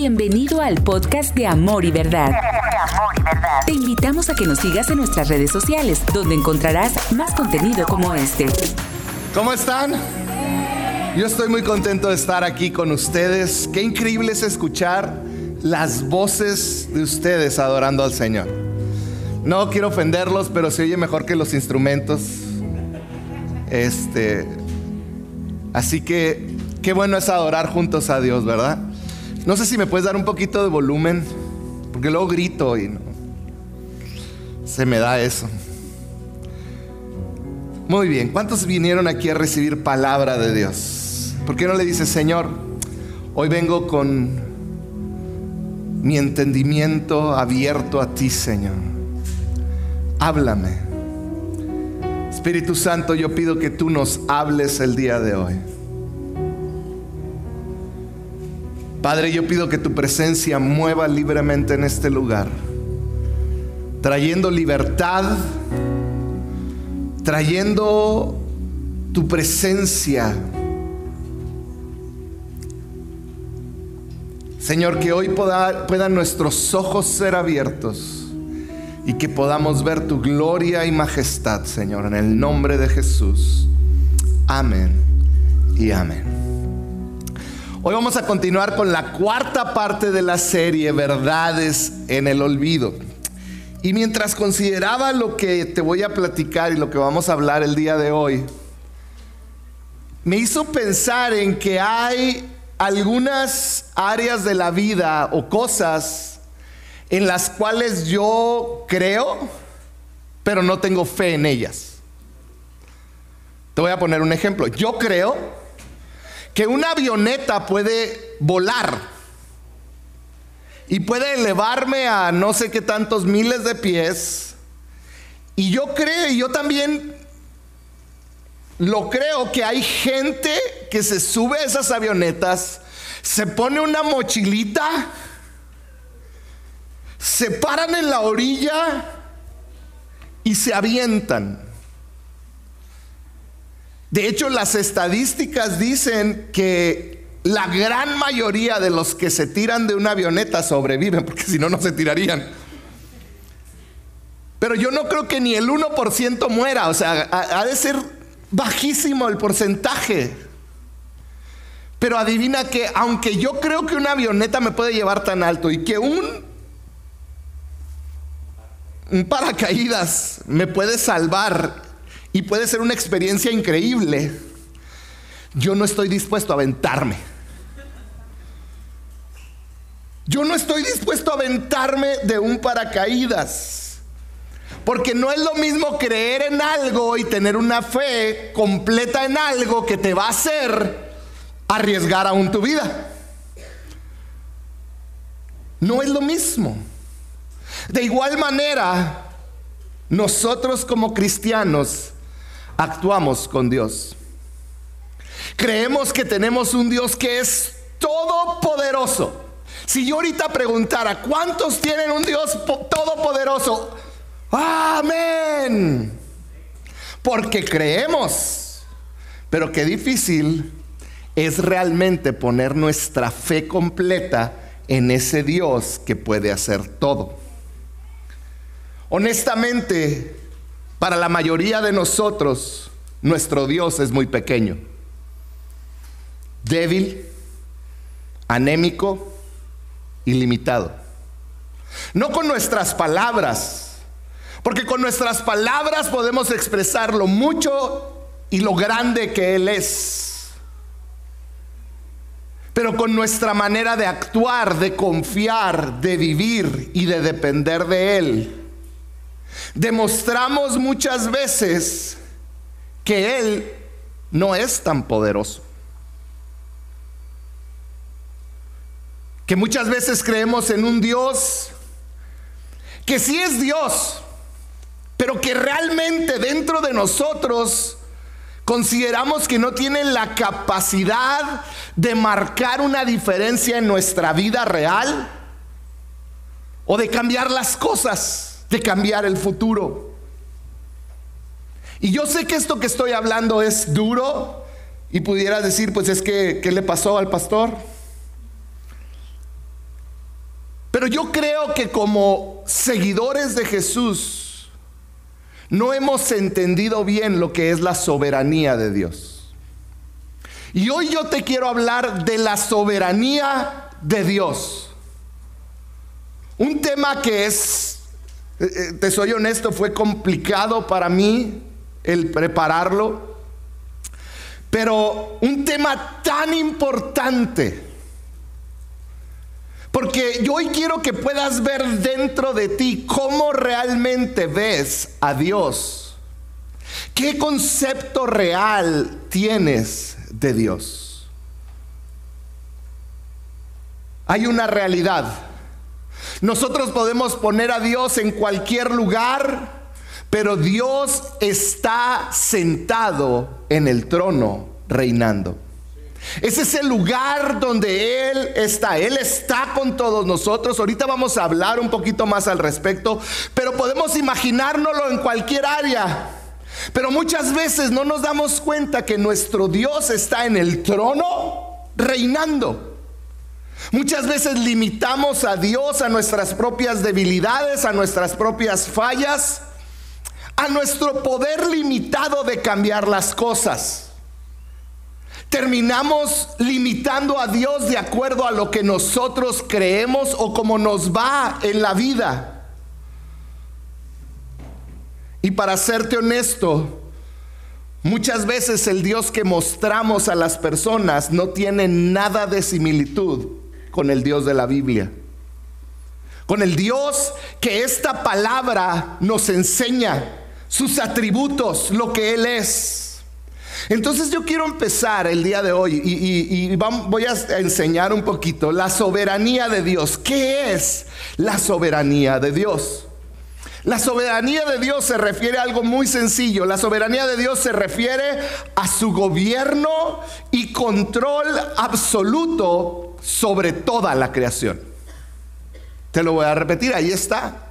Bienvenido al podcast de Amor y Verdad. Te invitamos a que nos sigas en nuestras redes sociales, donde encontrarás más contenido como este. ¿Cómo están? Yo estoy muy contento de estar aquí con ustedes. Qué increíble es escuchar las voces de ustedes adorando al Señor. No quiero ofenderlos, pero se oye mejor que los instrumentos. Este, así que qué bueno es adorar juntos a Dios, ¿verdad? No sé si me puedes dar un poquito de volumen, porque luego grito y no, se me da eso. Muy bien, ¿cuántos vinieron aquí a recibir palabra de Dios? ¿Por qué no le dices, Señor, hoy vengo con mi entendimiento abierto a ti, Señor? Háblame. Espíritu Santo, yo pido que tú nos hables el día de hoy. Padre, yo pido que tu presencia mueva libremente en este lugar, trayendo libertad, trayendo tu presencia. Señor, que hoy puedan nuestros ojos ser abiertos y que podamos ver tu gloria y majestad, Señor, en el nombre de Jesús. Amén y amén. Hoy vamos a continuar con la cuarta parte de la serie Verdades en el Olvido. Y mientras consideraba lo que te voy a platicar y lo que vamos a hablar el día de hoy, me hizo pensar en que hay algunas áreas de la vida o cosas en las cuales yo creo, pero no tengo fe en ellas. Te voy a poner un ejemplo. Yo creo que una avioneta puede volar y puede elevarme a no sé qué tantos miles de pies. Y yo creo, y yo también lo creo que hay gente que se sube a esas avionetas, se pone una mochilita, se paran en la orilla y se avientan. De hecho, las estadísticas dicen que la gran mayoría de los que se tiran de una avioneta sobreviven, porque si no, no se tirarían. Pero yo no creo que ni el 1% muera, o sea, ha, de ser bajísimo el porcentaje. Pero adivina que, aunque yo creo que una avioneta me puede llevar tan alto y que un, un paracaídas me puede salvar y puede ser una experiencia increíble, yo no estoy dispuesto a aventarme. Yo no estoy dispuesto a aventarme de un paracaídas. Porque no es lo mismo creer en algo y tener una fe completa en algo que te va a hacer arriesgar aún tu vida. No es lo mismo. De igual manera, nosotros como cristianos actuamos con Dios. Creemos que tenemos un Dios que es todopoderoso. Si yo ahorita preguntara, ¿cuántos tienen un Dios todopoderoso? Amén. Porque creemos. Pero qué difícil es realmente poner nuestra fe completa en ese Dios que puede hacer todo. Honestamente, para la mayoría de nosotros, nuestro Dios es muy pequeño, débil, anémico y limitado. No con nuestras palabras, porque con nuestras palabras podemos expresar lo mucho y lo grande que Él es. Pero con nuestra manera de actuar, de confiar, de vivir y de depender de Él, demostramos muchas veces que Él no es tan poderoso. Que muchas veces creemos en un Dios que sí es Dios, pero que realmente dentro de nosotros consideramos que no tiene la capacidad de marcar una diferencia en nuestra vida real o de cambiar las cosas de cambiar el futuro. Y yo sé que esto que estoy hablando es duro y pudiera decir, pues es que, ¿qué le pasó al pastor? Pero yo creo que como seguidores de Jesús no hemos entendido bien lo que es la soberanía de Dios. Y hoy yo te quiero hablar de la soberanía de Dios. Un tema que es, te soy honesto, fue complicado para mí el prepararlo. Pero un tema tan importante porque yo hoy quiero que puedas ver dentro de ti cómo realmente ves a Dios. ¿Qué concepto real tienes de Dios? Hay una realidad. Nosotros podemos poner a Dios en cualquier lugar, pero Dios está sentado en el trono reinando. Ese es el lugar donde Él está. Él está con todos nosotros. Ahorita vamos a hablar un poquito más al respecto, pero podemos imaginárnoslo en cualquier área. Pero muchas veces no nos damos cuenta que nuestro Dios está en el trono reinando. Muchas veces limitamos a Dios a nuestras propias debilidades, a nuestras propias fallas, a nuestro poder limitado de cambiar las cosas terminamos limitando a Dios de acuerdo a lo que nosotros creemos o como nos va en la vida. Y para serte honesto, muchas veces el Dios que mostramos a las personas no tiene nada de similitud con el Dios de la Biblia. Con el Dios que esta palabra nos enseña, sus atributos, lo que Él es. Entonces yo quiero empezar el día de hoy y, voy a enseñar un poquito la soberanía de Dios. ¿Qué es la soberanía de Dios? La soberanía de Dios se refiere a algo muy sencillo. La soberanía de Dios se refiere a su gobierno y control absoluto sobre toda la creación. Te lo voy a repetir, ahí está.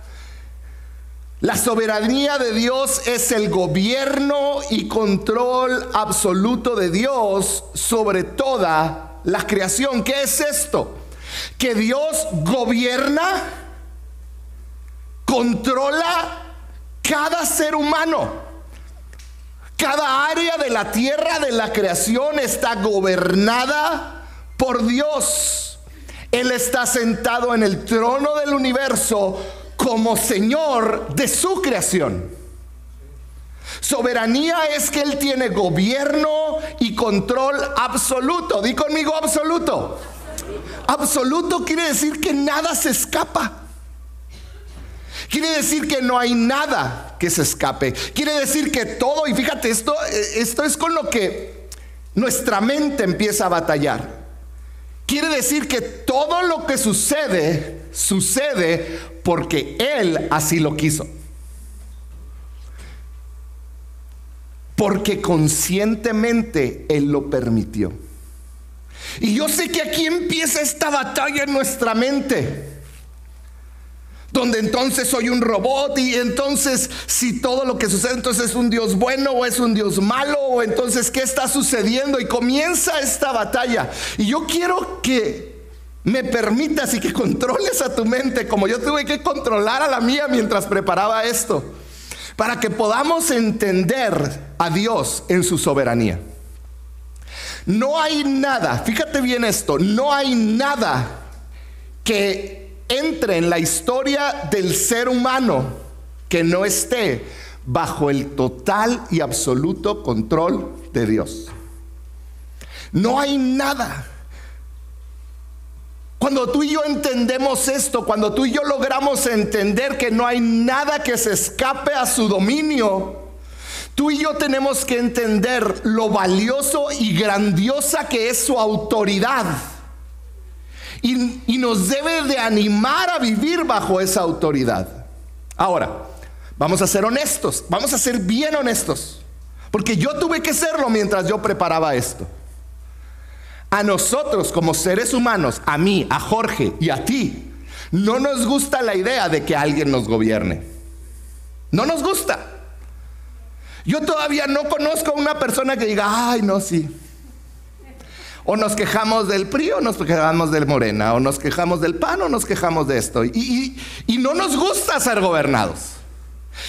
La soberanía de Dios es el gobierno y control absoluto de Dios sobre toda la creación. ¿Qué es esto? Que Dios gobierna, controla cada ser humano. Cada área de la tierra, de la creación, está gobernada por Dios. Él está sentado en el trono del universo como Señor de su creación. Soberanía es que Él tiene gobierno y control absoluto. Di conmigo absoluto. Absoluto quiere decir que nada se escapa. Quiere decir que no hay nada que se escape. Quiere decir que todo, y fíjate, esto, esto es con lo que nuestra mente empieza a batallar. Quiere decir que todo lo que sucede, sucede porque Él así lo quiso. Porque conscientemente Él lo permitió. Y yo sé que aquí empieza esta batalla en nuestra mente. Donde entonces soy un robot y entonces si todo lo que sucede entonces es un Dios bueno o es un Dios malo o entonces qué está sucediendo y comienza esta batalla. Y yo quiero que me permitas y que controles a tu mente como yo tuve que controlar a la mía mientras preparaba esto, para que podamos entender a Dios en su soberanía. No hay nada, fíjate bien esto, no hay nada que entre en la historia del ser humano que no esté bajo el total y absoluto control de Dios. No hay nada. Cuando tú y yo entendemos esto, cuando tú y yo logramos entender que no hay nada que se escape a su dominio, tú y yo tenemos que entender lo valioso y grandiosa que es su autoridad. Y, nos debe de animar a vivir bajo esa autoridad. Ahora, vamos a ser honestos, vamos a ser bien honestos, porque yo tuve que serlo mientras yo preparaba esto. A nosotros como seres humanos, a mí, a Jorge y a ti, no nos gusta la idea de que alguien nos gobierne. No nos gusta. Yo todavía no conozco a una persona que diga, ay, no, sí. O nos quejamos del PRI o nos quejamos del Morena, o nos quejamos del PAN o nos quejamos de esto. Y, y no nos gusta ser gobernados.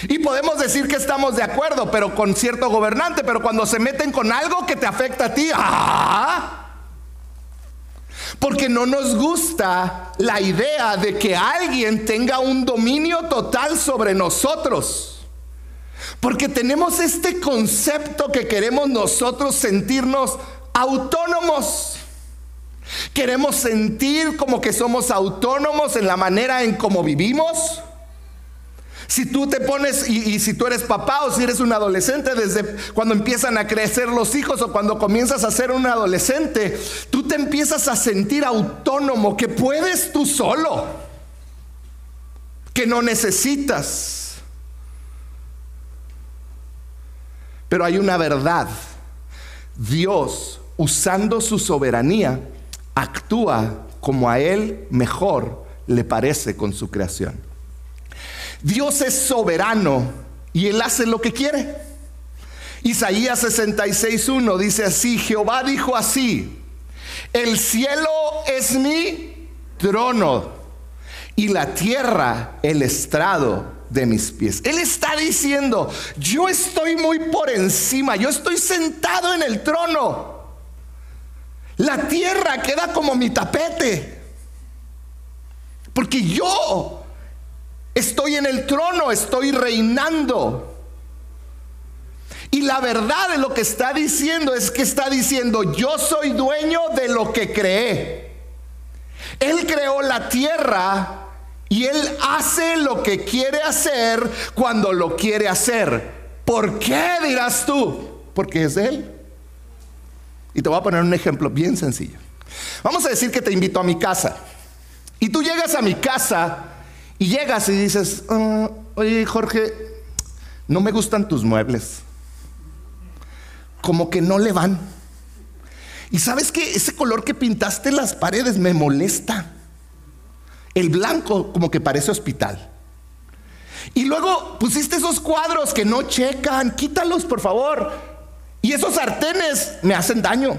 Y podemos decir que estamos de acuerdo, pero con cierto gobernante, pero cuando se meten con algo que te afecta a ti, ¡ah! Porque no nos gusta la idea de que alguien tenga un dominio total sobre nosotros. Porque tenemos este concepto que queremos nosotros sentirnos autónomos. Queremos sentir como que somos autónomos en la manera en cómo vivimos. Si tú te pones, y, si tú eres papá o si eres un adolescente, desde cuando empiezan a crecer los hijos o cuando comienzas a ser un adolescente, tú te empiezas a sentir autónomo, que puedes tú solo, que no necesitas. Pero hay una verdad. Dios, usando su soberanía, actúa como a Él mejor le parece con su creación. Dios es soberano y Él hace lo que quiere. Isaías 66.1 dice así, Jehová dijo así, el cielo es mi trono y la tierra el estrado de mis pies. Él está diciendo, yo estoy muy por encima, yo estoy sentado en el trono. La tierra queda como mi tapete. Porque yo Estoy en el trono, estoy reinando. Y la verdad de lo que está diciendo es que está diciendo, yo soy dueño de lo que creé. Él creó la tierra y él hace lo que quiere hacer cuando lo quiere hacer. ¿Por qué dirás tú? Porque es él. Y te voy a poner un ejemplo bien sencillo. Vamos a decir que te invito a mi casa. Y tú llegas a mi casa y llegas y dices, ah, oye Jorge, no me gustan tus muebles. Como que no le van. Y sabes que ese color que pintaste las paredes me molesta. El blanco como que parece hospital. Y luego pusiste esos cuadros que no checan, quítalos por favor. Y esos sartenes me hacen daño.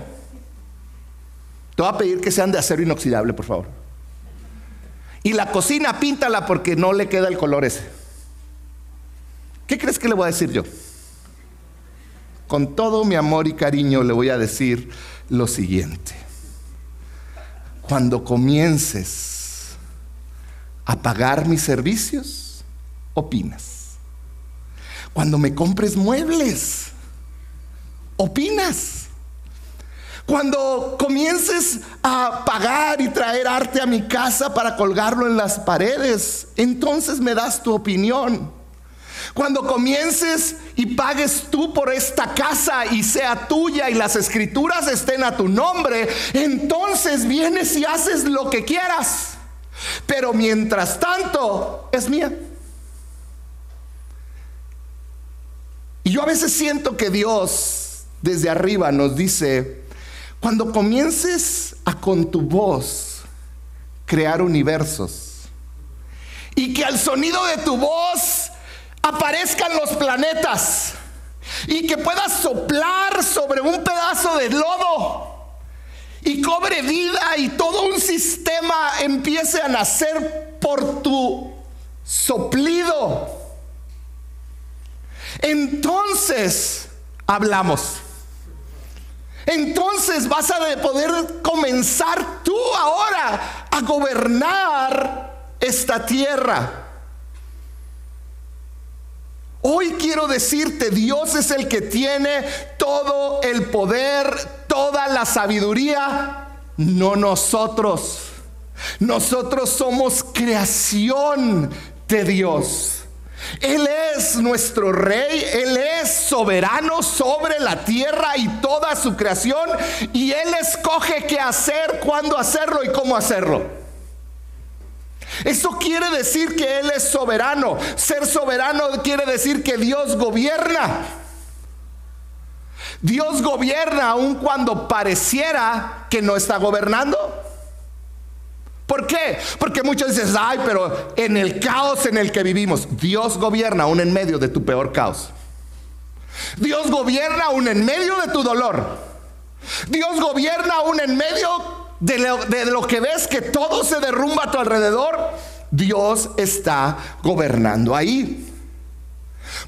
Te voy a pedir que sean de acero inoxidable, por favor. Y la cocina píntala porque no le queda el color ese. ¿Qué crees que le voy a decir yo? Con todo mi amor y cariño le voy a decir lo siguiente. Cuando comiences a pagar mis servicios, opinas. Cuando me compres muebles, opinas. Cuando comiences a pagar y traer arte a mi casa para colgarlo en las paredes, entonces me das tu opinión. Cuando comiences y pagues tú por esta casa y sea tuya y las escrituras estén a tu nombre, entonces vienes y haces lo que quieras. Pero mientras tanto, es mía. Y yo a veces siento que Dios desde arriba nos dice, cuando comiences a con tu voz crear universos y que al sonido de tu voz aparezcan los planetas y que puedas soplar sobre un pedazo de lodo y cobre vida y todo un sistema empiece a nacer por tu soplido. Entonces hablamos entonces vas a poder comenzar tú ahora a gobernar esta tierra. Hoy quiero decirte, Dios es el que tiene todo el poder, toda la sabiduría, no nosotros. Nosotros somos creación de Dios. Él es nuestro rey, Él es soberano sobre la tierra y toda su creación y Él escoge qué hacer, cuándo hacerlo y cómo hacerlo. Eso quiere decir que Él es soberano. Ser soberano quiere decir que Dios gobierna. Dios gobierna aun cuando pareciera que no está gobernando. ¿Por qué? Porque muchos dicen, ay, pero en el caos en el que vivimos, Dios gobierna aún en medio de tu peor caos. Dios gobierna aún en medio de tu dolor. Dios gobierna aún en medio de lo, que ves que todo se derrumba a tu alrededor. Dios está gobernando ahí.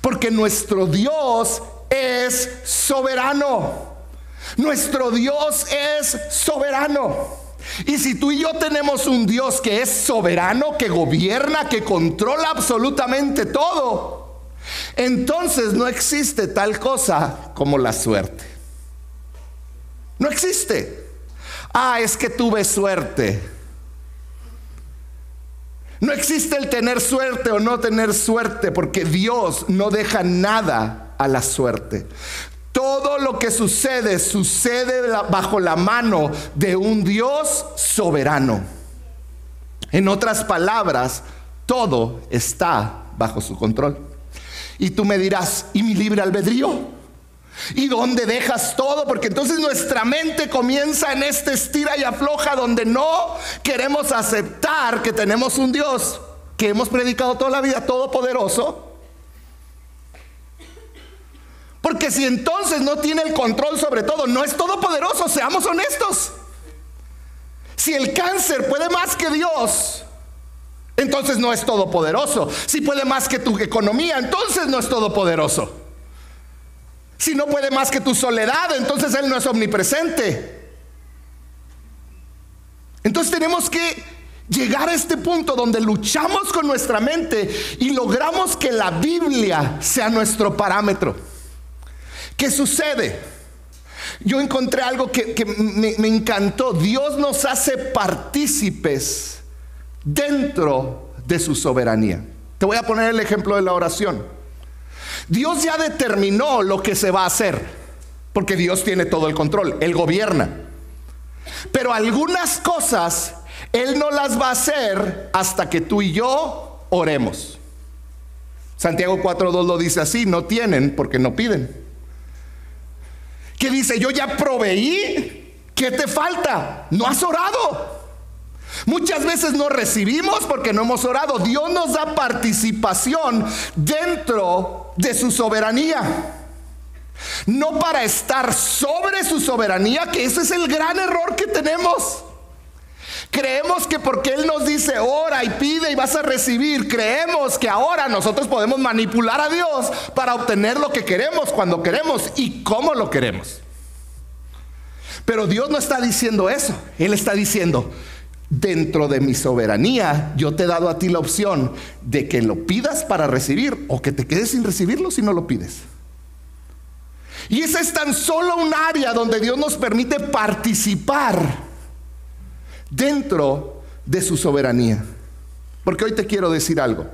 Porque nuestro Dios es soberano. Nuestro Dios es soberano. Y si tú y yo tenemos un Dios que es soberano, que gobierna, que controla absolutamente todo, entonces no existe tal cosa como la suerte. No existe. Ah, es que tuve suerte. No existe el tener suerte o no tener suerte, porque Dios no deja nada a la suerte. Todo lo que sucede sucede bajo la mano de un Dios soberano. En otras palabras, todo está bajo su control. Y tú me dirás, ¿y mi libre albedrío? ¿Y dónde dejas todo? Porque entonces nuestra mente comienza en este estira y afloja donde no queremos aceptar que tenemos un Dios que hemos predicado toda la vida, todopoderoso, porque si entonces no tiene el control sobre todo, no es todopoderoso, seamos honestos. Si el cáncer puede más que Dios, entonces no es todopoderoso. Si puede más que tu economía, entonces no es todopoderoso. Si no puede más que tu soledad, entonces Él no es omnipresente. Entonces tenemos que llegar a este punto donde luchamos con nuestra mente y logramos que la Biblia sea nuestro parámetro. ¿Qué sucede? Yo encontré algo que, me, me encantó. Dios nos hace partícipes dentro de su soberanía. Te voy a poner el ejemplo de la oración. Dios ya determinó lo que se va a hacer, porque Dios tiene todo el control, Él gobierna. Pero algunas cosas Él no las va a hacer hasta que tú y yo oremos. Santiago 4.2 lo dice así, no tienen porque no piden que dice, yo ya proveí, ¿qué te falta? No has orado. Muchas veces no recibimos porque no hemos orado. Dios nos da participación dentro de su soberanía. No para estar sobre su soberanía, que ese es el gran error que tenemos. Creemos que porque Él nos dice, ora y pide y vas a recibir, creemos que ahora nosotros podemos manipular a Dios para obtener lo que queremos, cuando queremos y cómo lo queremos. Pero Dios no está diciendo eso. Él está diciendo, dentro de mi soberanía, yo te he dado a ti la opción de que lo pidas para recibir o que te quedes sin recibirlo si no lo pides. Y esa es tan solo un área donde Dios nos permite participar dentro de su soberanía. Porque hoy te quiero decir algo.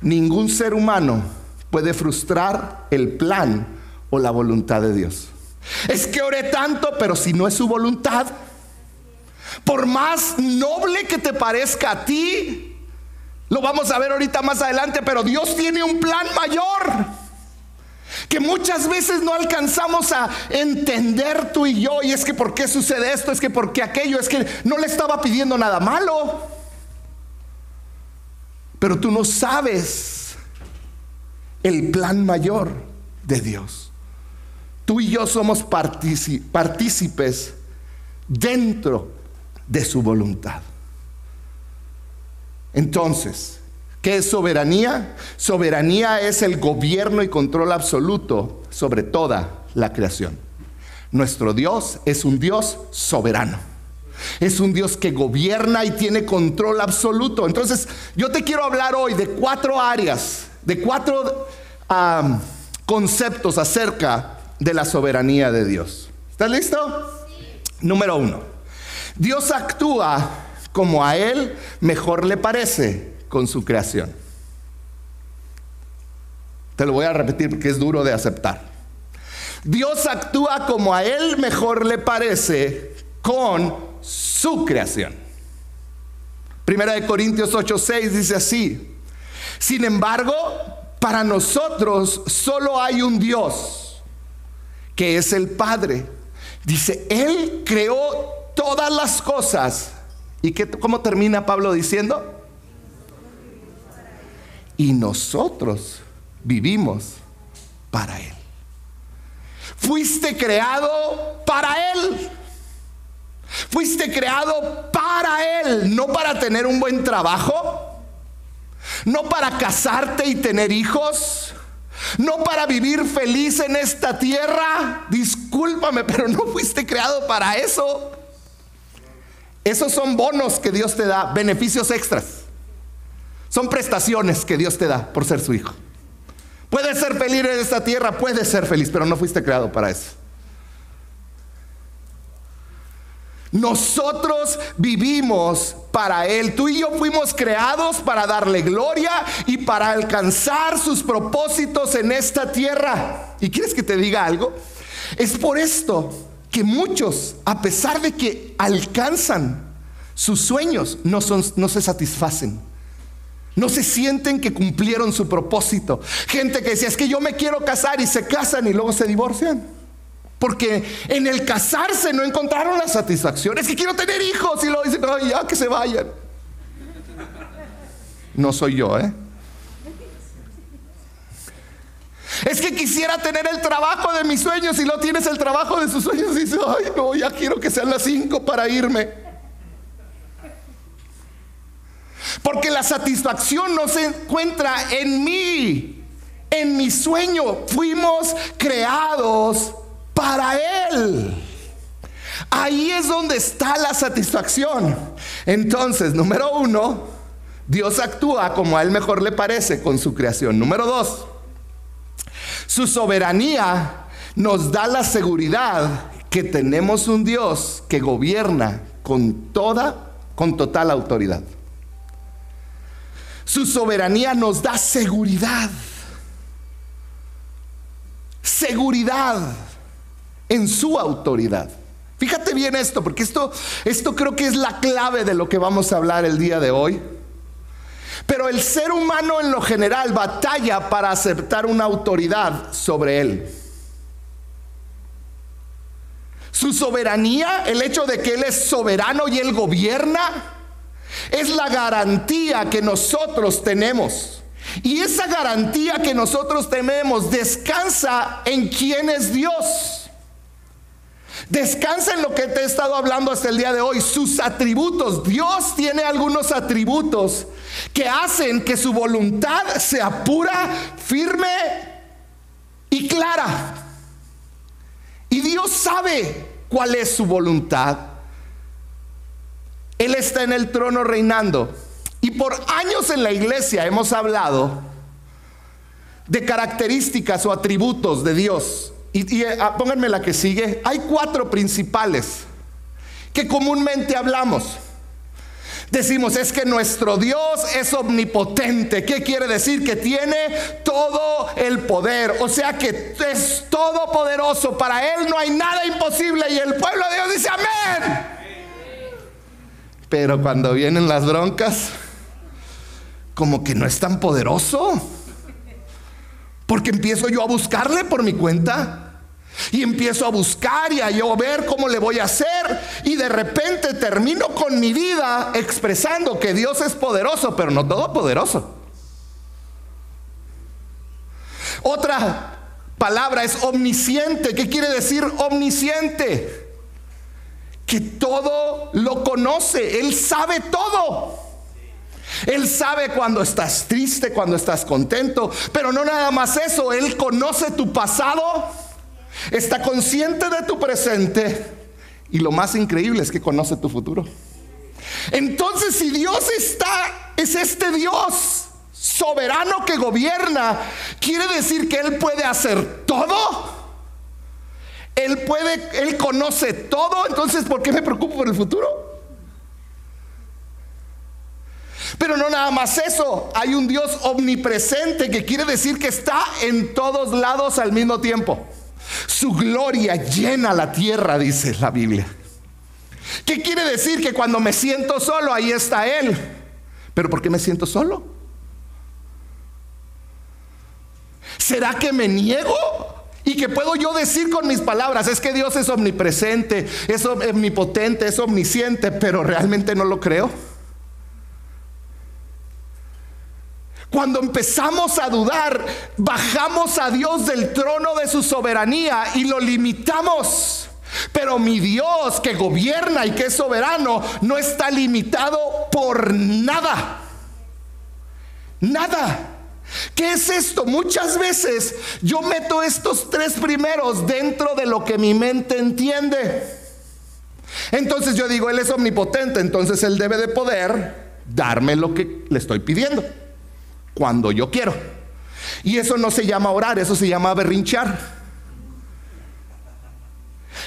Ningún ser humano puede frustrar el plan o la voluntad de Dios. Es que oré tanto, pero si no es su voluntad, por más noble que te parezca a ti, lo vamos a ver ahorita más adelante, pero Dios tiene un plan mayor que muchas veces no alcanzamos a entender tú y yo, y es que por qué sucede esto, es que por qué aquello, es que no le estaba pidiendo nada malo. Pero tú no sabes el plan mayor de Dios. Tú y yo somos partícipes dentro de su voluntad. Entonces, ¿Qué es soberanía? Soberanía es el gobierno y control absoluto sobre toda la creación. Nuestro Dios es un Dios soberano. Es un Dios que gobierna y tiene control absoluto. Entonces, yo te quiero hablar hoy de cuatro áreas, de cuatro conceptos acerca de la soberanía de Dios. ¿Estás listo? Número uno. Dios actúa como a Él mejor le parece con su creación. Te lo voy a repetir porque es duro de aceptar. Dios actúa como a Él mejor le parece con su creación. Primera de Corintios 8:6 dice así. Sin embargo, para nosotros solo hay un Dios, que es el Padre. Dice, Él creó todas las cosas. ¿Y qué, cómo termina Pablo diciendo? Y nosotros vivimos para Él. Fuiste creado para Él. Fuiste creado para Él, no para tener un buen trabajo, no para casarte y tener hijos, no para vivir feliz en esta tierra. Discúlpame, pero no fuiste creado para eso. Esos son bonos que Dios te da, beneficios extras. Son prestaciones que Dios te da por ser su hijo. Puedes ser feliz en esta tierra, puedes ser feliz, pero no fuiste creado para eso. Nosotros vivimos para Él. Tú y yo fuimos creados para darle gloria y para alcanzar sus propósitos en esta tierra. ¿Y quieres que te diga algo? Es por esto que muchos, a pesar de que alcanzan sus sueños, no, se satisfacen. No se sienten que cumplieron su propósito. Gente que decía, es que yo me quiero casar y se casan y luego se divorcian. Porque en el casarse no encontraron la satisfacción. Es que quiero tener hijos y lo dicen, no, ya que se vayan. No soy yo, ¿eh? Es que quisiera tener el trabajo de mis sueños y no tienes el trabajo de sus sueños y dices, ay, no, ya quiero que sean las cinco para irme. Porque la satisfacción no se encuentra en mí, en mi sueño. Fuimos creados para Él. Ahí es donde está la satisfacción. Entonces, número uno, Dios actúa como a Él mejor le parece con su creación. Número dos, su soberanía nos da la seguridad que tenemos un Dios que gobierna con toda, con total autoridad. Su soberanía nos da seguridad. Seguridad en su autoridad. Fíjate bien esto, porque esto, esto creo que es la clave de lo que vamos a hablar el día de hoy. Pero el ser humano en lo general batalla para aceptar una autoridad sobre él. Su soberanía, el hecho de que Él es soberano y Él gobierna, es la garantía que nosotros tenemos. Y esa garantía que nosotros tenemos descansa en quién es Dios. Descansa en lo que te he estado hablando hasta el día de hoy, sus atributos. Dios tiene algunos atributos que hacen que su voluntad sea pura, firme y clara. Y Dios sabe cuál es su voluntad. Él está en el trono reinando. Y por años en la iglesia hemos hablado de características o atributos de Dios. Y, ah, pónganme la que sigue. Hay cuatro principales que comúnmente hablamos. Decimos, es que nuestro Dios es omnipotente. ¿Qué quiere decir? Que tiene todo el poder. O sea que es todopoderoso. Para Él no hay nada imposible. Y el pueblo de Dios dice, amén. Pero cuando vienen las broncas, como que no es tan poderoso. Porque empiezo yo a buscarle por mi cuenta. Y empiezo a buscar y a yo ver cómo le voy a hacer. Y de repente termino con mi vida expresando que Dios es poderoso, pero no todopoderoso. Otra palabra es omnisciente. ¿Qué quiere decir omnisciente? Todo lo conoce. Él sabe todo. Él sabe cuando estás triste, cuando estás contento, pero no nada más eso, Él conoce tu pasado, está consciente de tu presente y lo más increíble es que conoce tu futuro. Entonces, si Dios está, es este Dios soberano que gobierna, quiere decir que Él puede hacer todo. Él puede, Él conoce todo, entonces ¿por qué me preocupo por el futuro? Pero no nada más eso, hay un Dios omnipresente que quiere decir que está en todos lados al mismo tiempo. Su gloria llena la tierra, dice la Biblia. ¿Qué quiere decir? Que cuando me siento solo, ahí está Él. ¿Pero por qué me siento solo? ¿Será que me niego? Y que puedo yo decir con mis palabras, es que Dios es omnipresente, es omnipotente, es omnisciente, pero realmente no lo creo. Cuando empezamos a dudar, bajamos a Dios del trono de su soberanía y lo limitamos. Pero mi Dios que gobierna y que es soberano no está limitado por nada. Nada. ¿Qué es esto? Muchas veces yo meto estos tres primeros dentro de lo que mi mente entiende. Entonces yo digo, Él es omnipotente, entonces Él debe de poder darme lo que le estoy pidiendo, cuando yo quiero. Y eso no se llama orar, eso se llama berrinchar.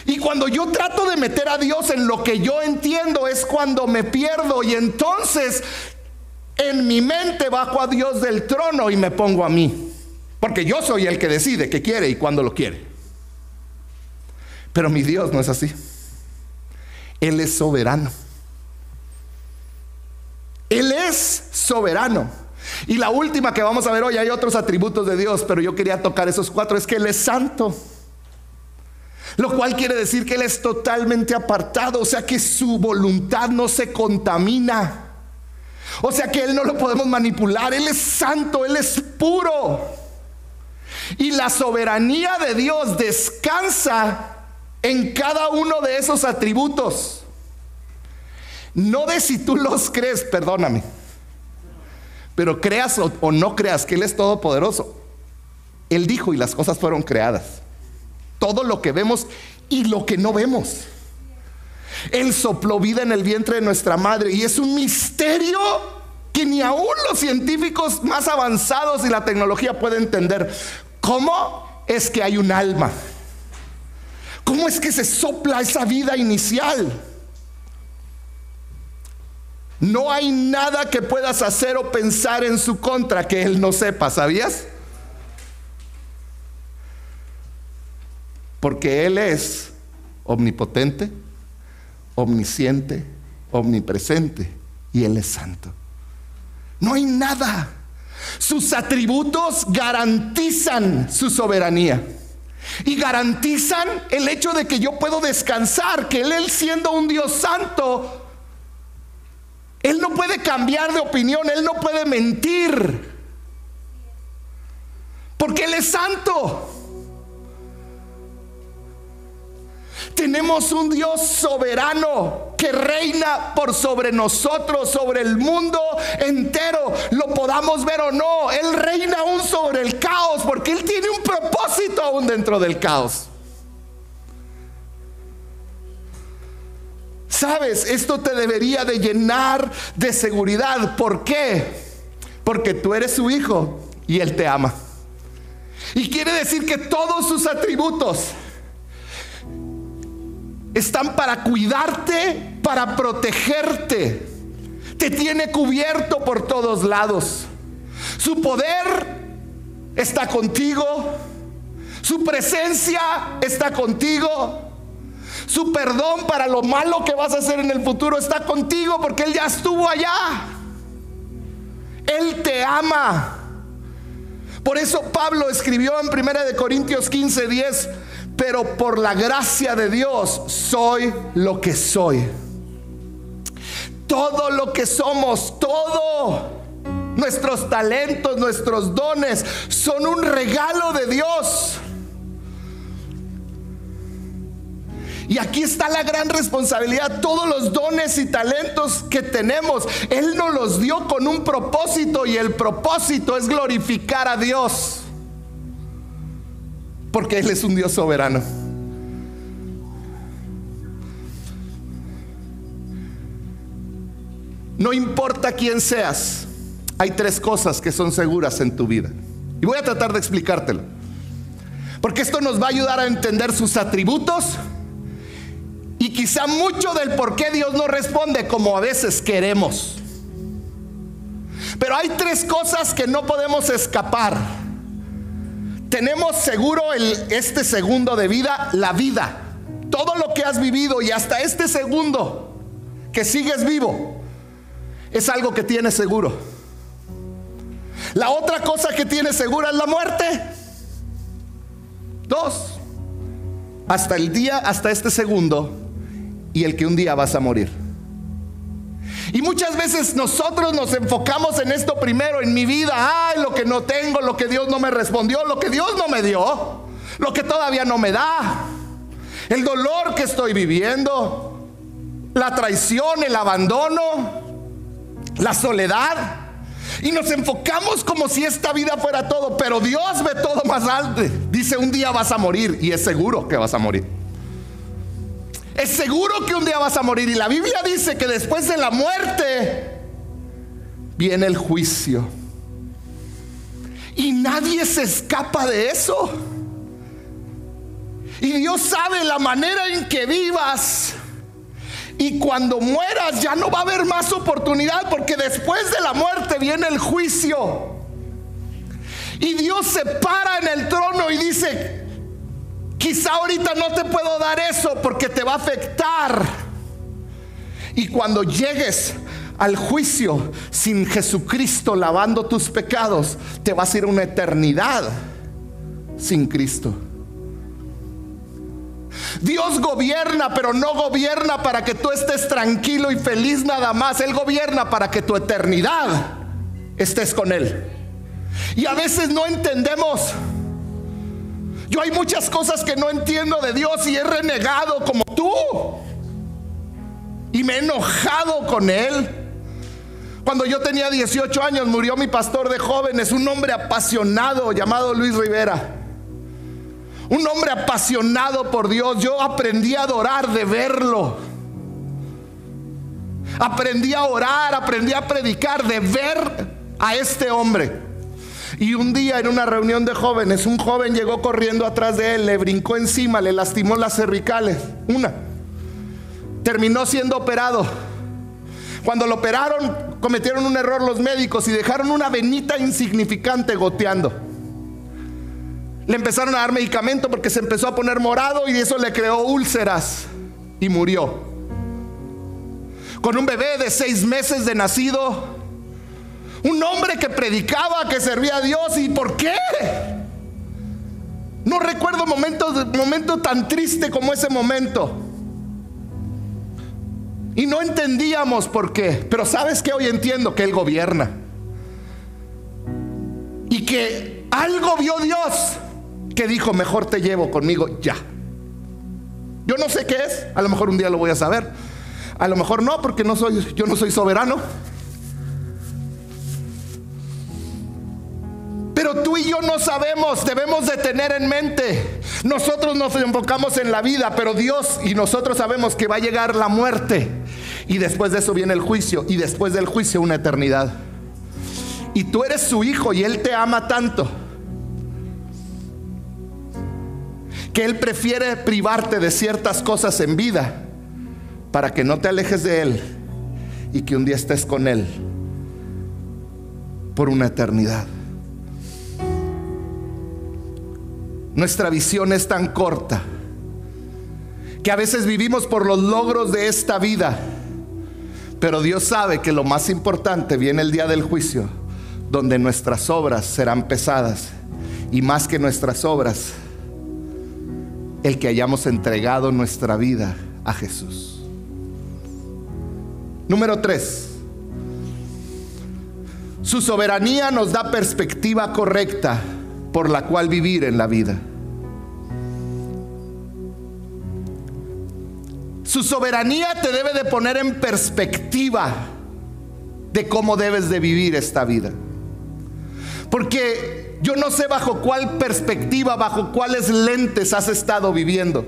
Y cuando yo trato de meter a Dios en lo que yo entiendo es cuando me pierdo y entonces en mi mente bajo a Dios del trono y me pongo a mí. Porque yo soy el que decide qué quiere y cuándo lo quiere. Pero mi Dios no es así. Él es soberano. Él es soberano. Y la última que vamos a ver hoy, hay otros atributos de Dios, pero yo quería tocar esos cuatro, es que Él es santo. Lo cual quiere decir que Él es totalmente apartado, o sea que su voluntad no se contamina. O sea que Él no lo podemos manipular, Él es santo, Él es puro. Y la soberanía de Dios descansa en cada uno de esos atributos. No de si tú los crees, perdóname. Pero creas o, o no creas que Él es todopoderoso. Él dijo y las cosas fueron creadas todo lo que vemos y lo que no vemos. Él sopló vida en el vientre de nuestra madre y es un misterio que ni aún los científicos más avanzados y la tecnología pueden entender. ¿Cómo es que hay un alma? ¿Cómo es que se sopla esa vida inicial? No hay nada que puedas hacer o pensar en su contra que Él no sepa, ¿sabías? Porque Él es omnipotente, omnisciente, omnipresente y Él es santo. No hay nada. Sus atributos garantizan su soberanía. Y garantizan el hecho de que yo puedo descansar, que Él siendo un Dios santo, Él no puede cambiar de opinión, Él no puede mentir. Porque Él es santo. Tenemos un Dios soberano que reina por sobre nosotros, sobre el mundo entero. Lo podamos ver o no. Él reina aún sobre el caos porque Él tiene un propósito aún dentro del caos. Sabes, esto te debería de llenar de seguridad. ¿Por qué? Porque tú eres su hijo y Él te ama. Y quiere decir que todos sus atributos están para cuidarte, para protegerte. Te tiene cubierto por todos lados. Su poder está contigo. Su presencia está contigo. Su perdón para lo malo que vas a hacer en el futuro está contigo porque Él ya estuvo allá. Él te ama. Por eso Pablo escribió en 1 Corintios 15, 10, pero por la gracia de Dios soy lo que soy. Todo lo que somos, todo, nuestros talentos, nuestros dones, son un regalo de Dios. Y aquí está la gran responsabilidad. Todos los dones y talentos que tenemos, Él nos los dio con un propósito y el propósito es glorificar a Dios. Porque Él es un Dios soberano. No importa quién seas, hay tres cosas que son seguras en tu vida. Y voy a tratar de explicártelo. Porque esto nos va a ayudar a entender sus atributos y quizá mucho del por qué Dios no responde como a veces queremos. Pero hay tres cosas que no podemos escapar tenemos seguro el, este segundo de vida, la vida. Todo lo que has vivido y hasta este segundo que sigues vivo es algo que tienes seguro. La otra cosa que tienes segura es la muerte. Dos. Hasta el día, hasta este segundo y el que un día vas a morir. Y muchas veces nosotros nos enfocamos en esto primero, en mi vida, ay, lo que no tengo, lo que Dios no me respondió, lo que Dios no me dio, lo que todavía no me da, el dolor que estoy viviendo, la traición, el abandono, la soledad. Y nos enfocamos como si esta vida fuera todo, pero Dios ve todo más alto. Dice, un día vas a morir y es seguro que vas a morir. Es seguro que un día vas a morir. Y la Biblia dice que después de la muerte viene el juicio. Y nadie se escapa de eso. Y Dios sabe la manera en que vivas. Y cuando mueras ya no va a haber más oportunidad porque después de la muerte viene el juicio. Y Dios se para en el trono y dice, quizá ahorita no te puedo dar eso porque te va a afectar. Y cuando llegues al juicio sin Jesucristo lavando tus pecados, te vas a ir una eternidad sin Cristo. Dios gobierna, pero no gobierna para que tú estés tranquilo y feliz nada más. Él gobierna para que tu eternidad estés con Él. Y a veces no entendemos. Yo hay muchas cosas que no entiendo de Dios y he renegado como tú. Y me he enojado con Él. Cuando yo tenía 18 años murió mi pastor de jóvenes, un hombre apasionado llamado Luis Rivera un hombre apasionado por Dios. Yo aprendí a adorar de verlo. Aprendí a orar, aprendí a predicar de ver a este hombre. Y un día en una reunión de jóvenes, un joven llegó corriendo atrás de él, le brincó encima, le lastimó las cervicales. Una. Terminó siendo operado. Cuando lo operaron, cometieron un error los médicos y dejaron una venita insignificante goteando. Le empezaron a dar medicamento porque se empezó a poner morado y eso le creó úlceras y murió. Con un bebé de seis meses de nacido, un hombre que predicaba, que servía a Dios. ¿Y por qué? No recuerdo momento, momento tan triste como ese momento. Y no entendíamos por qué. Pero sabes que hoy entiendo que Él gobierna. Y que algo vio Dios que dijo, mejor te llevo conmigo ya. Yo no sé qué es, a lo mejor un día lo voy a saber. A lo mejor no, porque no soy, yo no soy soberano. Tú y yo no sabemos, debemos de tener en mente. Nosotros nos enfocamos en la vida, pero Dios y nosotros sabemos que va a llegar la muerte. Y después de eso viene el juicio. Y después del juicio una eternidad. Y tú eres su hijo y Él te ama tanto que Él prefiere privarte de ciertas cosas en vida para que no te alejes de Él y que un día estés con Él por una eternidad. Nuestra visión es tan corta que a veces vivimos por los logros de esta vida, pero Dios sabe que lo más importante viene el día del juicio, donde nuestras obras serán pesadas y más que nuestras obras el que hayamos entregado nuestra vida a Jesús. Número 3. Su soberanía nos da perspectiva correcta por la cual vivir en la vida. Su soberanía te debe de poner en perspectiva de cómo debes de vivir esta vida. Porque yo no sé bajo cuál perspectiva, bajo cuáles lentes has estado viviendo.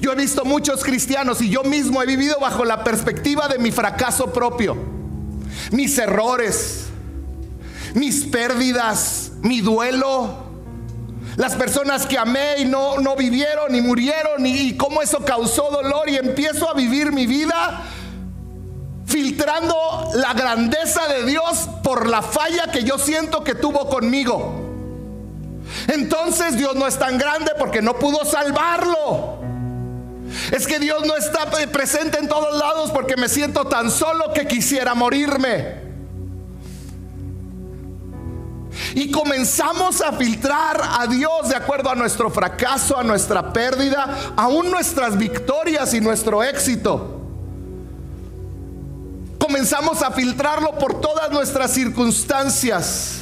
Yo he visto muchos cristianos y yo mismo he vivido bajo la perspectiva de mi fracaso propio, mis errores, mis pérdidas, mi duelo, las personas que amé y no, no vivieron y murieron y, y cómo eso causó dolor y empiezo a vivir mi vida filtrando la grandeza de Dios por la falla que yo siento que tuvo conmigo. Entonces Dios no es tan grande porque no pudo salvarlo. Es que Dios no está presente en todos lados porque me siento tan solo que quisiera morirme. Y comenzamos a filtrar a Dios de acuerdo a nuestro fracaso, a nuestra pérdida, aún nuestras victorias y nuestro éxito. comenzamos a filtrarlo por todas nuestras circunstancias.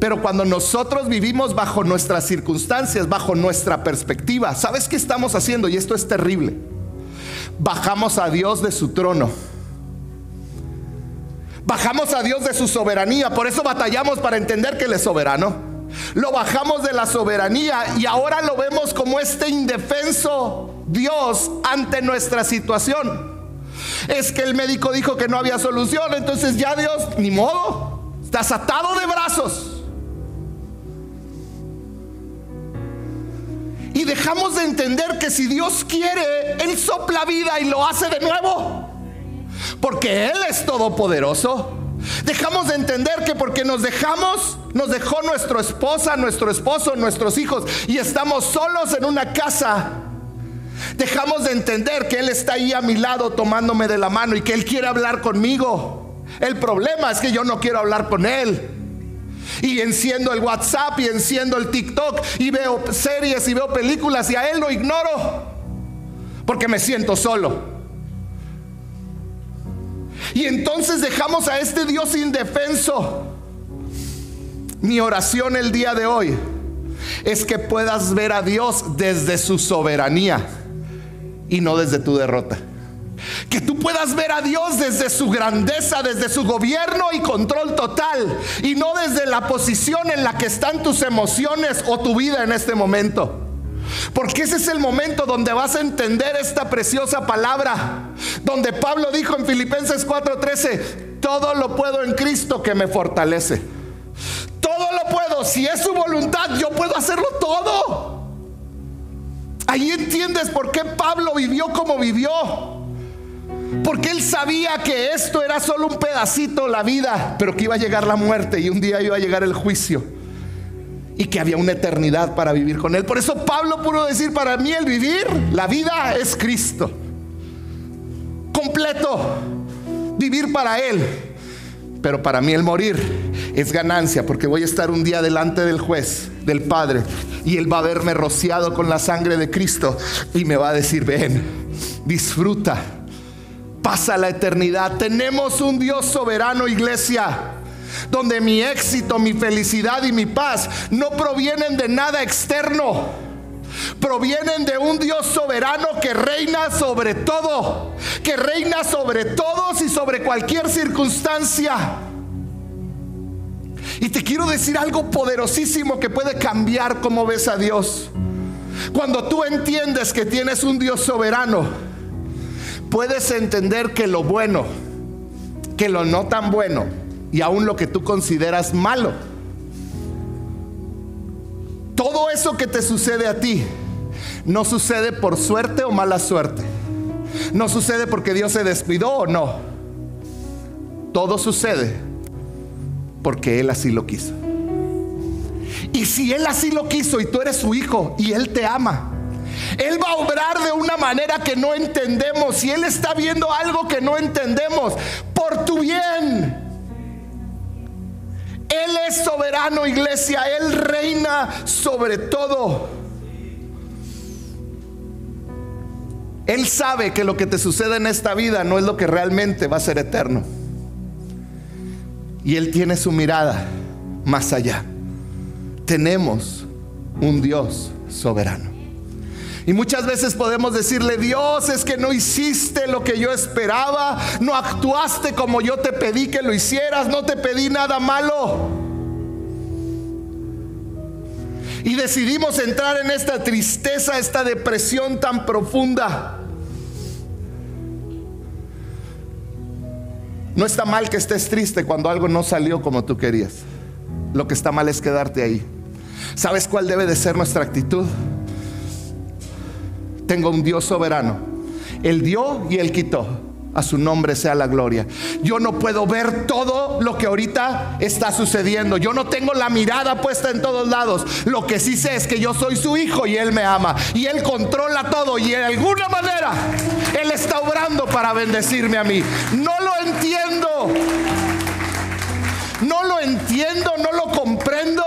Pero cuando nosotros vivimos bajo nuestras circunstancias, bajo nuestra perspectiva, ¿sabes qué estamos haciendo? Y esto es terrible. Bajamos a Dios de su trono. Bajamos a Dios de su soberanía. Por eso batallamos para entender que Él es soberano. Lo bajamos de la soberanía y ahora lo vemos como este indefenso Dios ante nuestra situación. Es que el médico dijo que no había solución, entonces ya Dios, ni modo, estás atado de brazos. Y dejamos de entender que si Dios quiere, Él sopla vida y lo hace de nuevo. Porque Él es todopoderoso. Dejamos de entender que porque nos dejamos, nos dejó nuestra esposa, nuestro esposo, nuestros hijos y estamos solos en una casa. Dejamos de entender que Él está ahí a mi lado tomándome de la mano y que Él quiere hablar conmigo. El problema es que yo no quiero hablar con Él. Y enciendo el WhatsApp y enciendo el TikTok y veo series y veo películas y a Él lo ignoro. Porque me siento solo. Y entonces dejamos a este Dios indefenso. Mi oración el día de hoy es que puedas ver a Dios desde su soberanía y no desde tu derrota. Que tú puedas ver a Dios desde su grandeza, desde su gobierno y control total, y no desde la posición en la que están tus emociones o tu vida en este momento. Porque ese es el momento donde vas a entender esta preciosa palabra, donde Pablo dijo en Filipenses 4:13, todo lo puedo en Cristo que me fortalece. Todo lo puedo, si es su voluntad, yo puedo hacerlo todo. Ahí entiendes por qué Pablo vivió como vivió. Porque él sabía que esto era solo un pedacito la vida, pero que iba a llegar la muerte y un día iba a llegar el juicio. Y que había una eternidad para vivir con él. Por eso Pablo pudo decir, para mí el vivir, la vida es Cristo. Completo. Vivir para Él. Pero para mí el morir es ganancia porque voy a estar un día delante del juez, del Padre, y Él va a verme rociado con la sangre de Cristo y me va a decir, ven, disfruta, pasa la eternidad. Tenemos un Dios soberano, iglesia, donde mi éxito, mi felicidad y mi paz no provienen de nada externo provienen de un Dios soberano que reina sobre todo, que reina sobre todos y sobre cualquier circunstancia. Y te quiero decir algo poderosísimo que puede cambiar cómo ves a Dios. Cuando tú entiendes que tienes un Dios soberano, puedes entender que lo bueno, que lo no tan bueno y aún lo que tú consideras malo, todo eso que te sucede a ti no sucede por suerte o mala suerte. No sucede porque Dios se despidió o no. Todo sucede porque Él así lo quiso. Y si Él así lo quiso y tú eres su hijo y Él te ama, Él va a obrar de una manera que no entendemos. Y Él está viendo algo que no entendemos por tu bien. Él es soberano, iglesia. Él reina sobre todo. Él sabe que lo que te sucede en esta vida no es lo que realmente va a ser eterno. Y Él tiene su mirada más allá. Tenemos un Dios soberano. Y muchas veces podemos decirle, Dios, es que no hiciste lo que yo esperaba, no actuaste como yo te pedí que lo hicieras, no te pedí nada malo. Y decidimos entrar en esta tristeza, esta depresión tan profunda. No está mal que estés triste cuando algo no salió como tú querías. Lo que está mal es quedarte ahí. ¿Sabes cuál debe de ser nuestra actitud? Tengo un Dios soberano. Él dio y Él quitó. A su nombre sea la gloria. Yo no puedo ver todo lo que ahorita está sucediendo. Yo no tengo la mirada puesta en todos lados. Lo que sí sé es que yo soy su hijo y Él me ama. Y Él controla todo. Y de alguna manera Él está obrando para bendecirme a mí. No lo entiendo. No lo entiendo, no lo comprendo.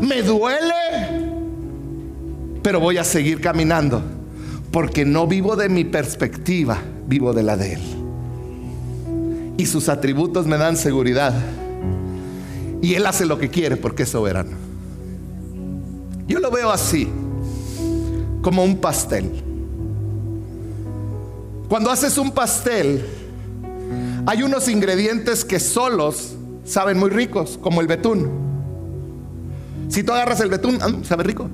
Me duele. Pero voy a seguir caminando porque no vivo de mi perspectiva, vivo de la de Él. y sus atributos me dan seguridad. Y Él hace lo que quiere porque es soberano. Yo lo veo así, como un pastel. Cuando haces un pastel, hay unos ingredientes que solos saben muy ricos, como el betún. Si tú agarras el betún, ah, sabe rico.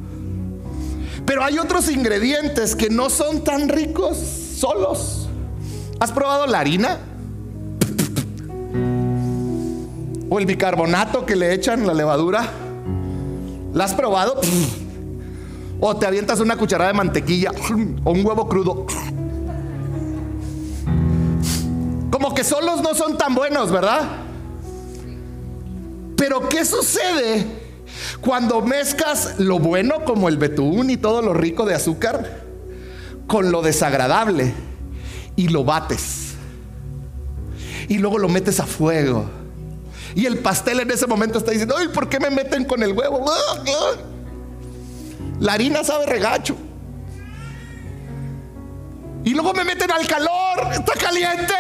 Pero hay otros ingredientes que no son tan ricos solos. ¿Has probado la harina? O el bicarbonato que le echan, la levadura. ¿La has probado? O te avientas una cucharada de mantequilla o un huevo crudo. Como que solos no son tan buenos, ¿verdad? Pero ¿qué sucede cuando mezclas lo bueno como el betún y todo lo rico de azúcar con lo desagradable y lo bates? Y luego lo metes a fuego. Y el pastel en ese momento está diciendo, ay, ¿por qué me meten con el huevo? La harina sabe regacho. Y luego me meten al calor, está caliente.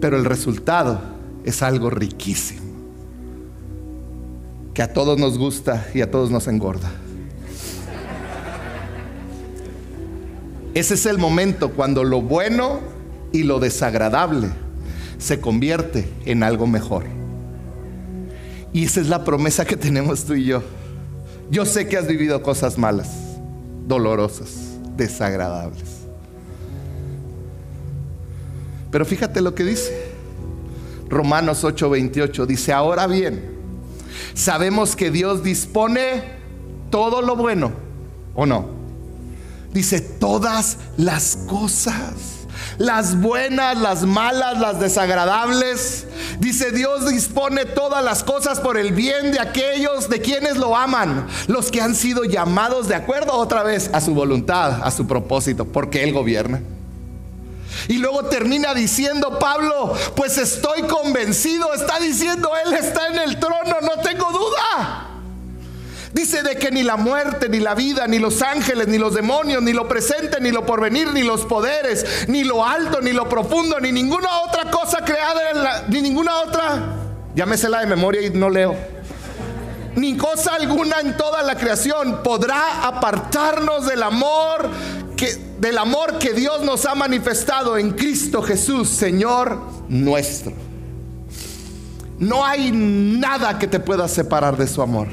Pero el resultado es algo riquísimo. Que a todos nos gusta y a todos nos engorda. Ese es el momento cuando lo bueno y lo desagradable se convierte en algo mejor. Y esa es la promesa que tenemos tú y yo. Yo sé que has vivido cosas malas, dolorosas, desagradables. Pero fíjate lo que dice. Romanos 8:28 dice, ahora bien, sabemos que Dios dispone todo lo bueno, ¿o no? Dice, todas las cosas las buenas, las malas, las desagradables. Dice Dios dispone todas las cosas por el bien de aquellos de quienes lo aman, los que han sido llamados de acuerdo otra vez a su voluntad, a su propósito, porque Él gobierna. Y luego termina diciendo Pablo, pues estoy convencido, está diciendo, Él está en el trono, no tengo duda. Dice de que ni la muerte, ni la vida, ni los ángeles, ni los demonios, ni lo presente, ni lo porvenir, ni los poderes, ni lo alto, ni lo profundo, ni ninguna otra cosa creada, ni ninguna otra, llámesela de memoria y no leo, ni cosa alguna en toda la creación podrá apartarnos del amor del amor que Dios nos ha manifestado en Cristo Jesús, Señor nuestro. No hay nada que te pueda separar de su amor.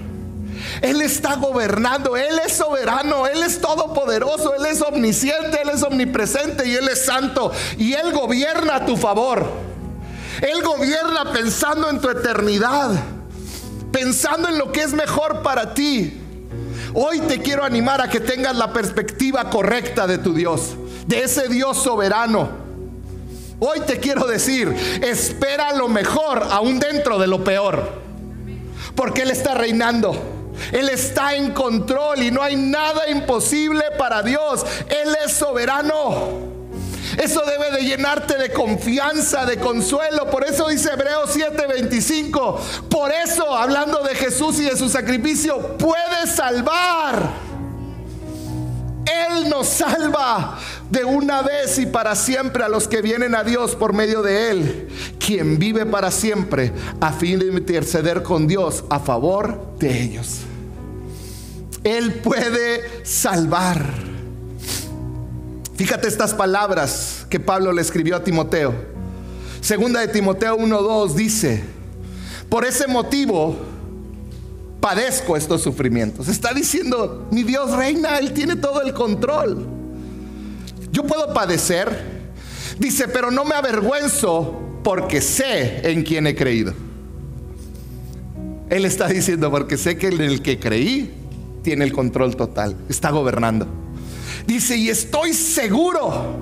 Él está gobernando, Él es soberano, Él es todopoderoso, Él es omnisciente, Él es omnipresente y Él es santo. Y Él gobierna a tu favor. Él gobierna pensando en tu eternidad, pensando en lo que es mejor para ti. Hoy te quiero animar a que tengas la perspectiva correcta de tu Dios, de ese Dios soberano. Hoy te quiero decir, espera lo mejor aún dentro de lo peor, porque Él está reinando. Él está en control y no hay nada imposible para Dios. Él es soberano. Eso debe de llenarte de confianza, de consuelo. Por eso dice Hebreos 7:25. Por eso, hablando de Jesús y de su sacrificio, puede salvar. Él nos salva de una vez y para siempre a los que vienen a Dios por medio de Él, quien vive para siempre a fin de interceder con Dios a favor de ellos. Él puede salvar. Fíjate estas palabras que Pablo le escribió a Timoteo. Segunda de Timoteo 1:2 dice, por ese motivo padezco estos sufrimientos. Está diciendo, mi Dios reina, Él tiene todo el control. Yo puedo padecer. Dice, pero no me avergüenzo porque sé en quién he creído. Él está diciendo, porque sé que el que creí tiene el control total, está gobernando. Dice, y estoy seguro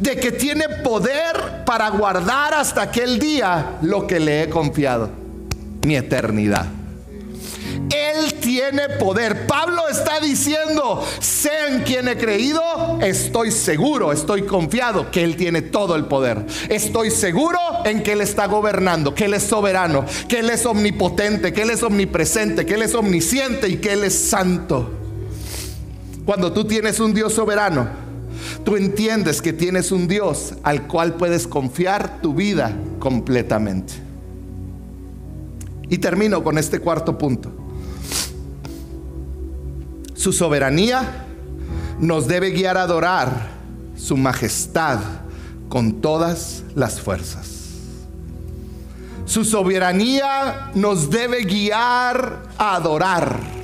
de que tiene poder para guardar hasta aquel día lo que le he confiado, mi eternidad. Él tiene poder. Pablo está diciendo, sé en quien he creído, estoy seguro, estoy confiado que Él tiene todo el poder. Estoy seguro en que Él está gobernando, que Él es soberano, que Él es omnipotente, que Él es omnipresente, que Él es omnisciente y que Él es santo. Cuando tú tienes un Dios soberano, tú entiendes que tienes un Dios al cual puedes confiar tu vida completamente. Y termino con este cuarto punto. Su soberanía nos debe guiar a adorar su majestad con todas las fuerzas. Su soberanía nos debe guiar a adorar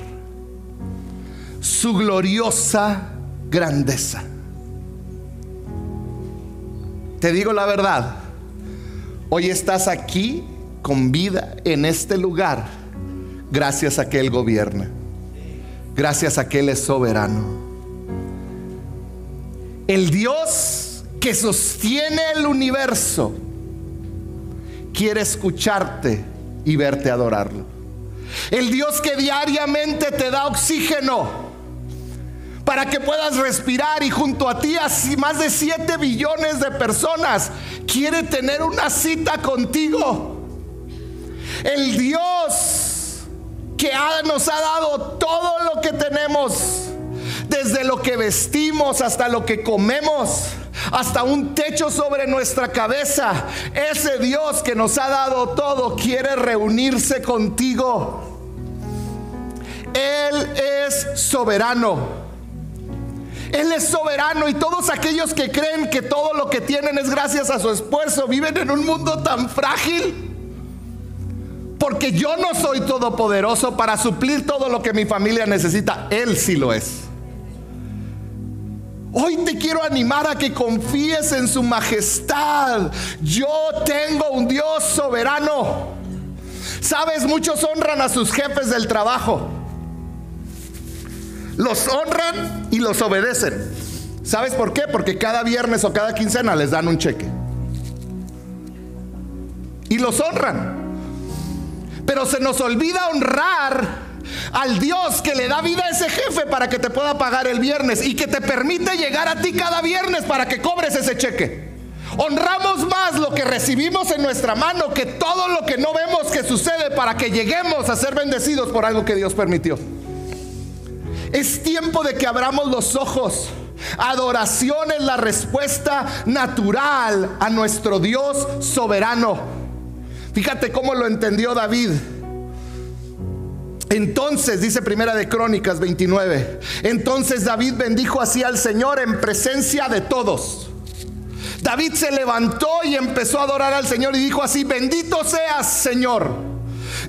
su gloriosa grandeza. Te digo la verdad, hoy estás aquí con vida en este lugar gracias a que Él gobierna, gracias a que Él es soberano. El Dios que sostiene el universo quiere escucharte y verte adorarlo. El Dios que diariamente te da oxígeno para que puedas respirar y junto a ti así más de 7 billones de personas quiere tener una cita contigo. El Dios que nos ha dado todo lo que tenemos, desde lo que vestimos hasta lo que comemos, hasta un techo sobre nuestra cabeza. Ese Dios que nos ha dado todo quiere reunirse contigo. Él es soberano. Él es soberano y todos aquellos que creen que todo lo que tienen es gracias a su esfuerzo viven en un mundo tan frágil. Porque yo no soy todopoderoso para suplir todo lo que mi familia necesita. Él sí lo es. Hoy te quiero animar a que confíes en su majestad. Yo tengo un Dios soberano. Sabes, muchos honran a sus jefes del trabajo los honran y los obedecen. ¿Sabes por qué? Porque cada viernes o cada quincena les dan un cheque. Y los honran. Pero se nos olvida honrar al Dios que le da vida a ese jefe para que te pueda pagar el viernes y que te permite llegar a ti cada viernes para que cobres ese cheque. Honramos más lo que recibimos en nuestra mano que todo lo que no vemos que sucede para que lleguemos a ser bendecidos por algo que Dios permitió. Es tiempo de que abramos los ojos. Adoración es la respuesta natural a nuestro Dios soberano. Fíjate cómo lo entendió David. Entonces, dice Primera de Crónicas 29, entonces David bendijo así al Señor en presencia de todos. David se levantó y empezó a adorar al Señor y dijo así, bendito seas Señor,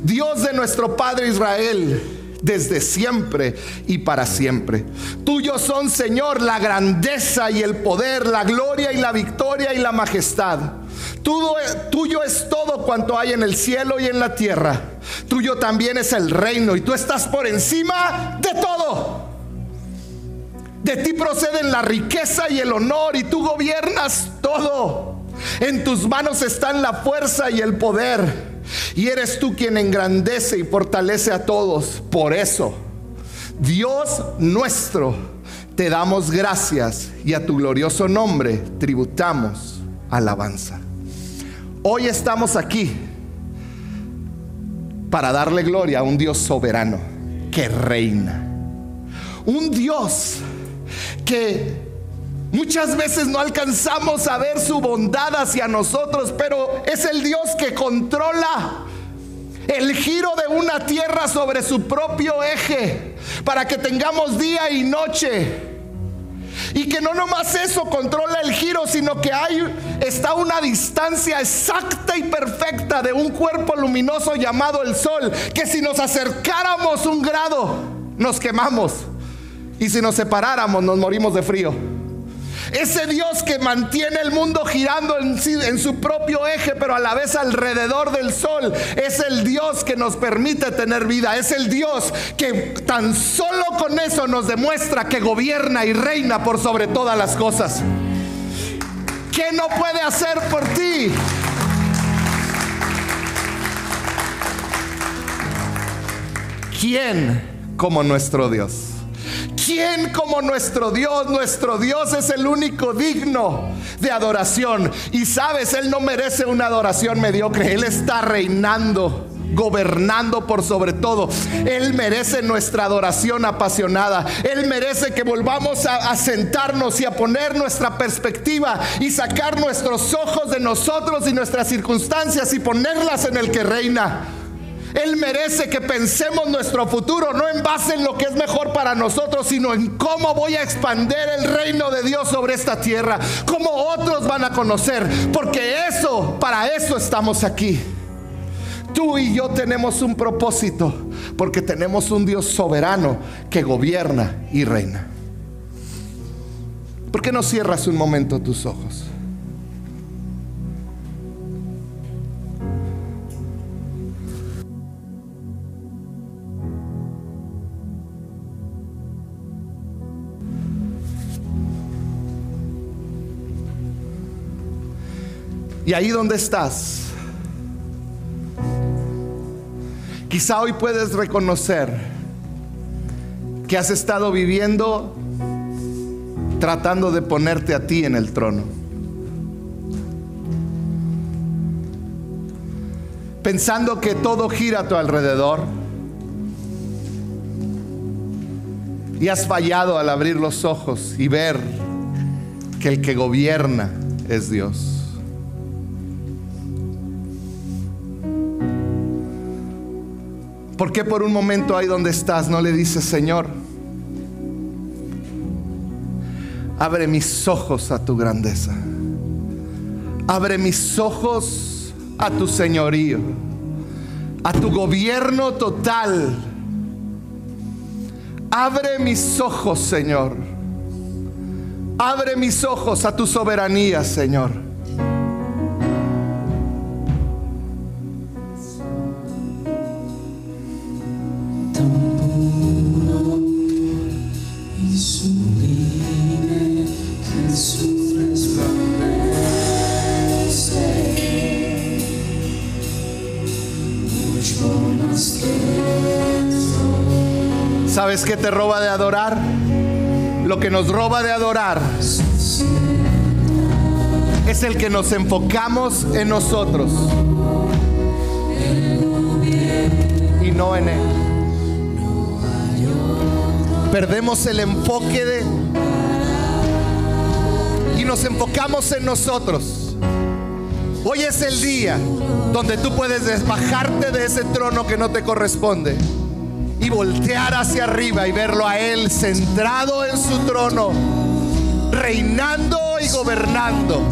Dios de nuestro Padre Israel desde siempre y para siempre. Tuyo son, Señor, la grandeza y el poder, la gloria y la victoria y la majestad. Tuyo, tuyo, es todo cuanto hay en el cielo y en la tierra. Tuyo también es el reino y tú estás por encima de todo. De ti proceden la riqueza y el honor y tú gobiernas todo. En tus manos están la fuerza y el poder. Y eres tú quien engrandece y fortalece a todos. Por eso, Dios nuestro, te damos gracias y a tu glorioso nombre tributamos alabanza. Hoy estamos aquí para darle gloria a un Dios soberano que reina. Un Dios que Muchas veces no alcanzamos a ver su bondad hacia nosotros, pero es el Dios que controla el giro de una tierra sobre su propio eje para que tengamos día y noche. Y que no nomás eso controla el giro, sino que hay está una distancia exacta y perfecta de un cuerpo luminoso llamado el sol, que si nos acercáramos un grado nos quemamos y si nos separáramos nos morimos de frío. Ese Dios que mantiene el mundo girando en, su propio eje, pero a la vez alrededor del sol, es el Dios que nos permite tener vida. Es el Dios que tan solo con eso nos demuestra que gobierna y reina por sobre todas las cosas. ¿Qué no puede hacer por ti? ¿Quién como nuestro Dios? ¿Quién como nuestro Dios? Nuestro Dios es el único digno de adoración. Y sabes, Él no merece una adoración mediocre. Él está reinando gobernando por sobre todo. Él merece nuestra adoración apasionada. Él merece que volvamos a, a sentarnos y a poner nuestra perspectiva y sacar nuestros ojos de nosotros y nuestras circunstancias y ponerlas en el que reina. Él merece que pensemos nuestro futuro, no en base en lo que es mejor para nosotros, sino en cómo voy a expandir el reino de Dios sobre esta tierra, cómo otros van a conocer, porque eso, para eso estamos aquí. Tú y yo tenemos un propósito, porque tenemos un Dios soberano que gobierna y reina. ¿Por qué no cierras un momento tus ojos? Y ahí donde estás, quizá hoy puedes reconocer que has estado viviendo tratando de ponerte a ti en el trono. Pensando que todo gira a tu alrededor. Y has fallado al abrir los ojos y ver que el que gobierna es Dios. ¿Por qué por un momento ahí donde estás no le dices, Señor, abre mis ojos a tu grandeza? Abre mis ojos a tu señorío, a tu gobierno total. Abre mis ojos, Señor. Abre mis ojos a tu soberanía, Señor. Nos roba de adorar es el que nos enfocamos en nosotros y no en Él. Perdemos el enfoque de y nos enfocamos en nosotros. Hoy es el día donde tú puedes desbajarte de ese trono que no te corresponde y voltear hacia arriba y verlo a Él centrado en su trono, reinando y gobernando.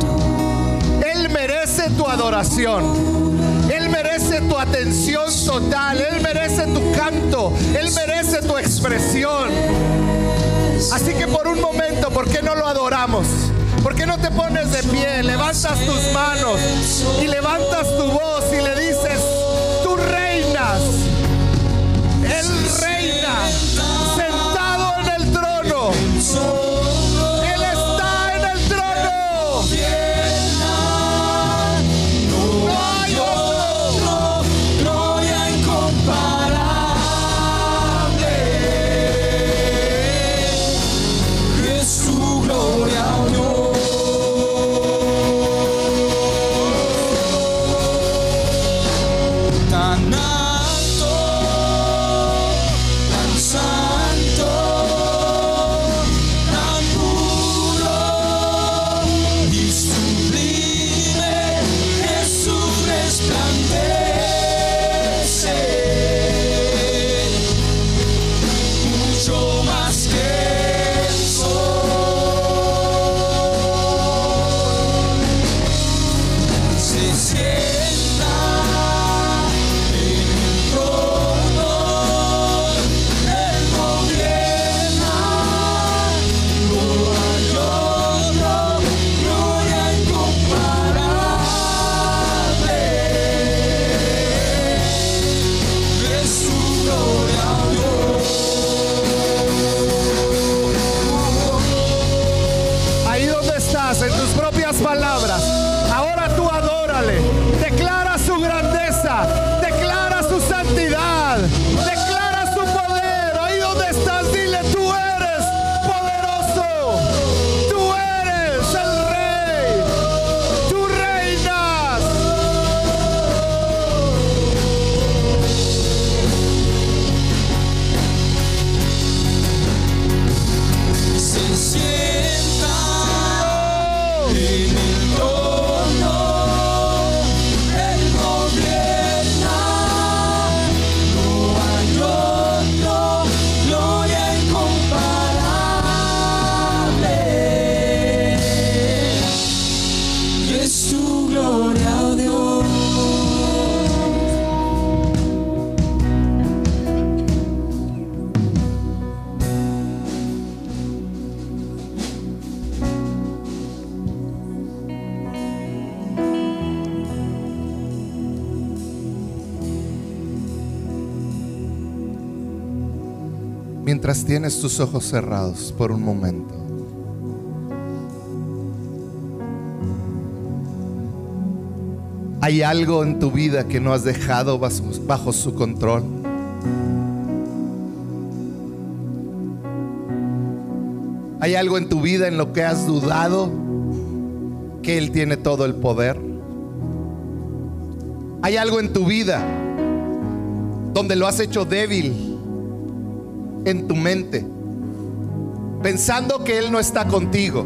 Él merece tu adoración. Él merece tu atención total. Él merece tu canto. Él merece tu expresión. Así que por un momento, ¿por qué no lo adoramos? ¿Por qué no te pones de pie? Levantas tus manos y levantas tu voz tienes tus ojos cerrados por un momento. ¿Hay algo en tu vida que no has dejado bajo, su control? ¿Hay algo en tu vida en lo que has dudado que Él tiene todo el poder? ¿Hay algo en tu vida donde lo has hecho débil en tu mente, pensando que Él no está contigo?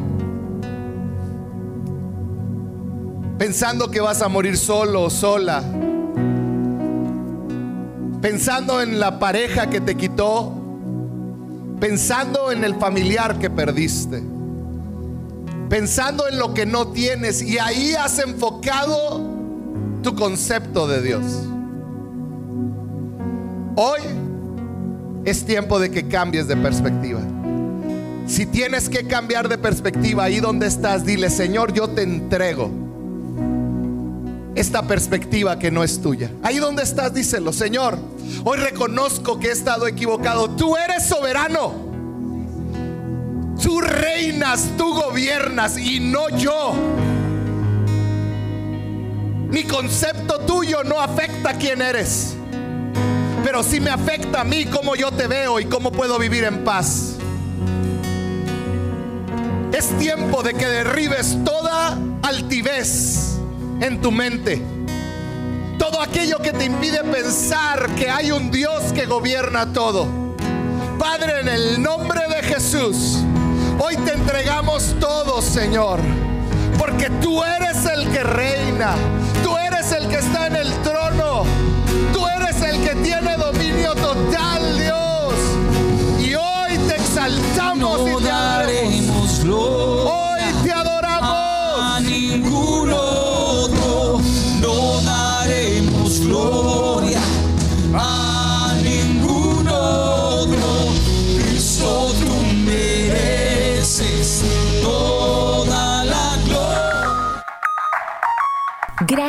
pensando que vas a morir solo o sola, pensando en la pareja que te quitó, pensando en el familiar que perdiste, pensando en lo que no tienes y ahí has enfocado tu concepto de Dios. Hoy es tiempo de que cambies de perspectiva. Si tienes que cambiar de perspectiva ahí donde estás, dile, Señor, yo te entrego esta perspectiva que no es tuya. Ahí donde estás, díselo, Señor, hoy reconozco que he estado equivocado. Tú eres soberano. Tú reinas, tú gobiernas y no yo. Mi concepto tuyo no afecta a quién eres, pero sí me afecta a mí cómo yo te veo y cómo puedo vivir en paz. Es tiempo de que derribes toda altivez en tu mente. Todo aquello que te impide pensar que hay un Dios que gobierna todo. Padre, en el nombre de Jesús, hoy te entregamos todo, Señor. Porque tú eres el que reina. Tú eres el que